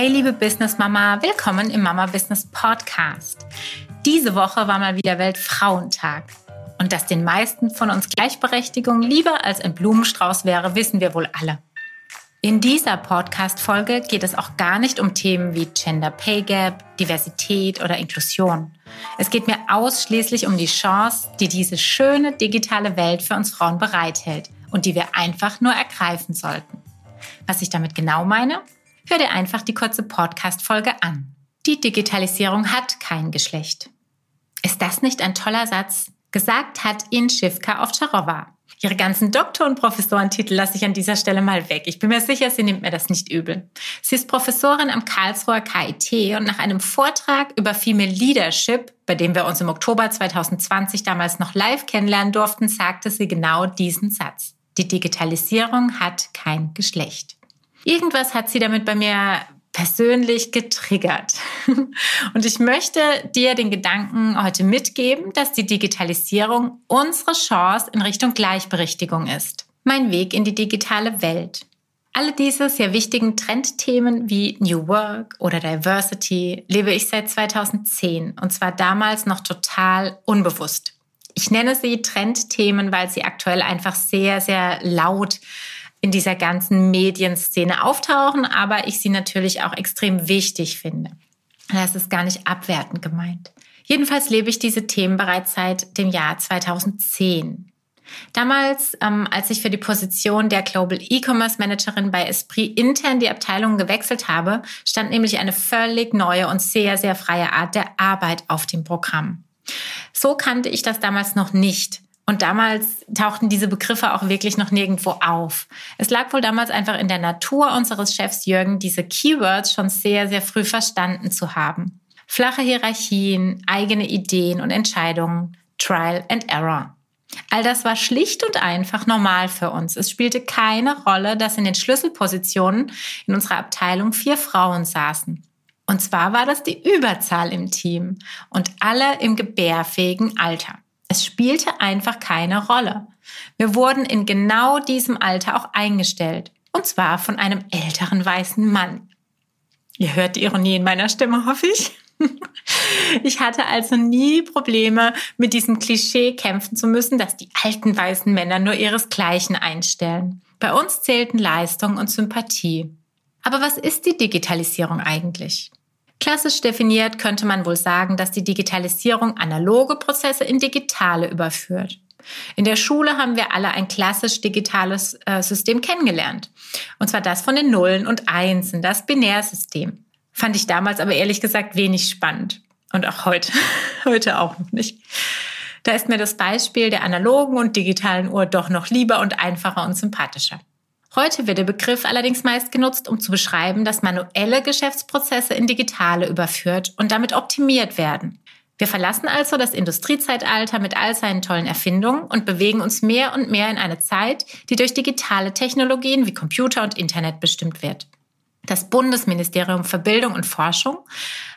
Hey liebe Business Mama, willkommen im Mama Business Podcast. Diese Woche war mal wieder Weltfrauentag. Und dass den meisten von uns Gleichberechtigung lieber als ein Blumenstrauß wäre, wissen wir wohl alle. In dieser Podcast-Folge geht es auch gar nicht um Themen wie Gender Pay Gap, Diversität oder Inklusion. Es geht mir ausschließlich um die Chance, die diese schöne digitale Welt für uns Frauen bereithält und die wir einfach nur ergreifen sollten. Was ich damit genau meine, Hör dir einfach die kurze Podcast-Folge an. Die Digitalisierung hat kein Geschlecht. Ist das nicht ein toller Satz? Gesagt hat ihn Schivka Ovtcharova. Ihre ganzen Doktor- und Professorentitel lasse ich an dieser Stelle mal weg. Ich bin mir sicher, sie nimmt mir das nicht übel. Sie ist Professorin am Karlsruher KIT und nach einem Vortrag über Female Leadership, bei dem wir uns im Oktober 2020 damals noch live kennenlernen durften, sagte sie genau diesen Satz. Die Digitalisierung hat kein Geschlecht. Irgendwas hat sie damit bei mir persönlich getriggert. Und ich möchte dir den Gedanken heute mitgeben, dass die Digitalisierung unsere Chance in Richtung Gleichberechtigung ist. Mein Weg in die digitale Welt. Alle diese sehr wichtigen Trendthemen wie New Work oder Diversity lebe ich seit 2010 und zwar damals noch total unbewusst. Ich nenne sie Trendthemen, weil sie aktuell einfach sehr, sehr laut in dieser ganzen Medienszene auftauchen, aber ich sie natürlich auch extrem wichtig finde. Das ist gar nicht abwertend gemeint. Jedenfalls lebe ich diese Themen bereits seit dem Jahr 2010. Damals, ähm, als ich für die Position der Global E-Commerce Managerin bei Esprit intern die Abteilung gewechselt habe, stand nämlich eine völlig neue und sehr, sehr freie Art der Arbeit auf dem Programm. So kannte ich das damals noch nicht. Und damals tauchten diese Begriffe auch wirklich noch nirgendwo auf. Es lag wohl damals einfach in der Natur unseres Chefs Jürgen, diese Keywords schon sehr, sehr früh verstanden zu haben. Flache Hierarchien, eigene Ideen und Entscheidungen, Trial and Error. All das war schlicht und einfach normal für uns. Es spielte keine Rolle, dass in den Schlüsselpositionen in unserer Abteilung vier Frauen saßen. Und zwar war das die Überzahl im Team und alle im gebärfähigen Alter. Es spielte einfach keine Rolle. Wir wurden in genau diesem Alter auch eingestellt. Und zwar von einem älteren weißen Mann. Ihr hört die Ironie in meiner Stimme, hoffe ich. Ich hatte also nie Probleme, mit diesem Klischee kämpfen zu müssen, dass die alten weißen Männer nur ihresgleichen einstellen. Bei uns zählten Leistung und Sympathie. Aber was ist die Digitalisierung eigentlich? Klassisch definiert könnte man wohl sagen, dass die Digitalisierung analoge Prozesse in digitale überführt. In der Schule haben wir alle ein klassisch digitales äh, System kennengelernt. Und zwar das von den Nullen und Einsen, das Binärsystem. Fand ich damals aber ehrlich gesagt wenig spannend. Und auch heute, heute auch noch nicht. Da ist mir das Beispiel der analogen und digitalen Uhr doch noch lieber und einfacher und sympathischer. Heute wird der Begriff allerdings meist genutzt, um zu beschreiben, dass manuelle Geschäftsprozesse in digitale überführt und damit optimiert werden. Wir verlassen also das Industriezeitalter mit all seinen tollen Erfindungen und bewegen uns mehr und mehr in eine Zeit, die durch digitale Technologien wie Computer und Internet bestimmt wird. Das Bundesministerium für Bildung und Forschung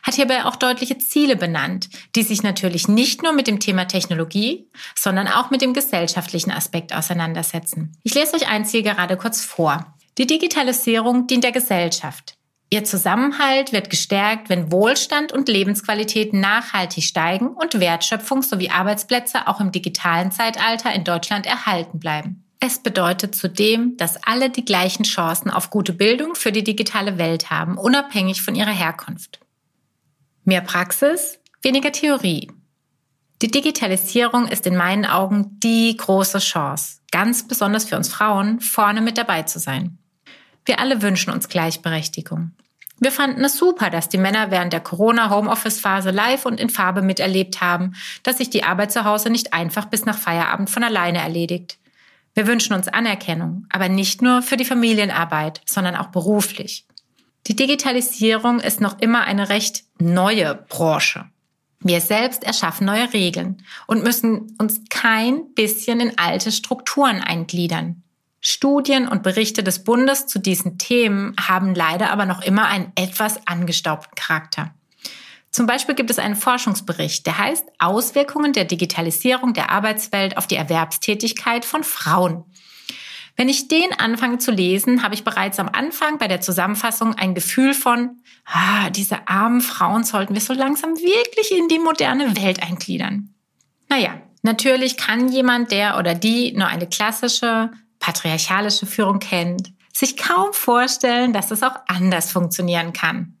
hat hierbei auch deutliche Ziele benannt, die sich natürlich nicht nur mit dem Thema Technologie, sondern auch mit dem gesellschaftlichen Aspekt auseinandersetzen. Ich lese euch ein Ziel gerade kurz vor. Die Digitalisierung dient der Gesellschaft. Ihr Zusammenhalt wird gestärkt, wenn Wohlstand und Lebensqualität nachhaltig steigen und Wertschöpfung sowie Arbeitsplätze auch im digitalen Zeitalter in Deutschland erhalten bleiben. Es bedeutet zudem, dass alle die gleichen Chancen auf gute Bildung für die digitale Welt haben, unabhängig von ihrer Herkunft. Mehr Praxis, weniger Theorie. Die Digitalisierung ist in meinen Augen die große Chance, ganz besonders für uns Frauen, vorne mit dabei zu sein. Wir alle wünschen uns Gleichberechtigung. Wir fanden es super, dass die Männer während der Corona-Homeoffice-Phase live und in Farbe miterlebt haben, dass sich die Arbeit zu Hause nicht einfach bis nach Feierabend von alleine erledigt. Wir wünschen uns Anerkennung, aber nicht nur für die Familienarbeit, sondern auch beruflich. Die Digitalisierung ist noch immer eine recht neue Branche. Wir selbst erschaffen neue Regeln und müssen uns kein bisschen in alte Strukturen eingliedern. Studien und Berichte des Bundes zu diesen Themen haben leider aber noch immer einen etwas angestaubten Charakter. Zum Beispiel gibt es einen Forschungsbericht, der heißt Auswirkungen der Digitalisierung der Arbeitswelt auf die Erwerbstätigkeit von Frauen. Wenn ich den anfange zu lesen, habe ich bereits am Anfang bei der Zusammenfassung ein Gefühl von, ah, diese armen Frauen sollten wir so langsam wirklich in die moderne Welt eingliedern. Naja, natürlich kann jemand, der oder die nur eine klassische patriarchalische Führung kennt, sich kaum vorstellen, dass es auch anders funktionieren kann.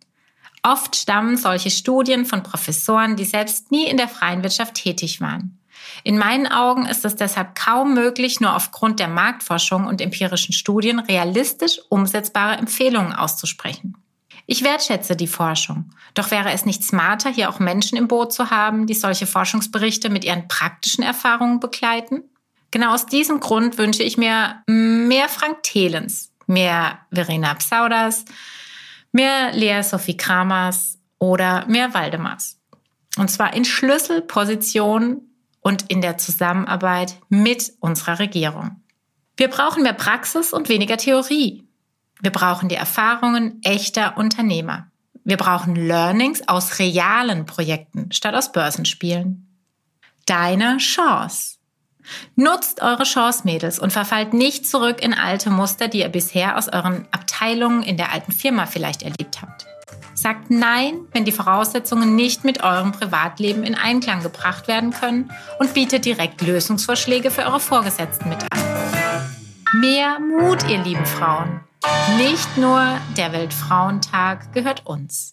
Oft stammen solche Studien von Professoren, die selbst nie in der freien Wirtschaft tätig waren. In meinen Augen ist es deshalb kaum möglich, nur aufgrund der Marktforschung und empirischen Studien realistisch umsetzbare Empfehlungen auszusprechen. Ich wertschätze die Forschung, doch wäre es nicht smarter, hier auch Menschen im Boot zu haben, die solche Forschungsberichte mit ihren praktischen Erfahrungen begleiten? Genau aus diesem Grund wünsche ich mir mehr Frank Thelens, mehr Verena Psaudas, mehr Lea Sophie Kramers oder mehr Waldemars. Und zwar in Schlüsselpositionen und in der Zusammenarbeit mit unserer Regierung. Wir brauchen mehr Praxis und weniger Theorie. Wir brauchen die Erfahrungen echter Unternehmer. Wir brauchen Learnings aus realen Projekten statt aus Börsenspielen. Deine Chance. Nutzt eure Chance, Mädels, und verfallt nicht zurück in alte Muster, die ihr bisher aus euren Abteilungen in der alten Firma vielleicht erlebt habt. Sagt Nein, wenn die Voraussetzungen nicht mit eurem Privatleben in Einklang gebracht werden können und bietet direkt Lösungsvorschläge für eure Vorgesetzten mit an. Mehr Mut, ihr lieben Frauen. Nicht nur der Weltfrauentag gehört uns.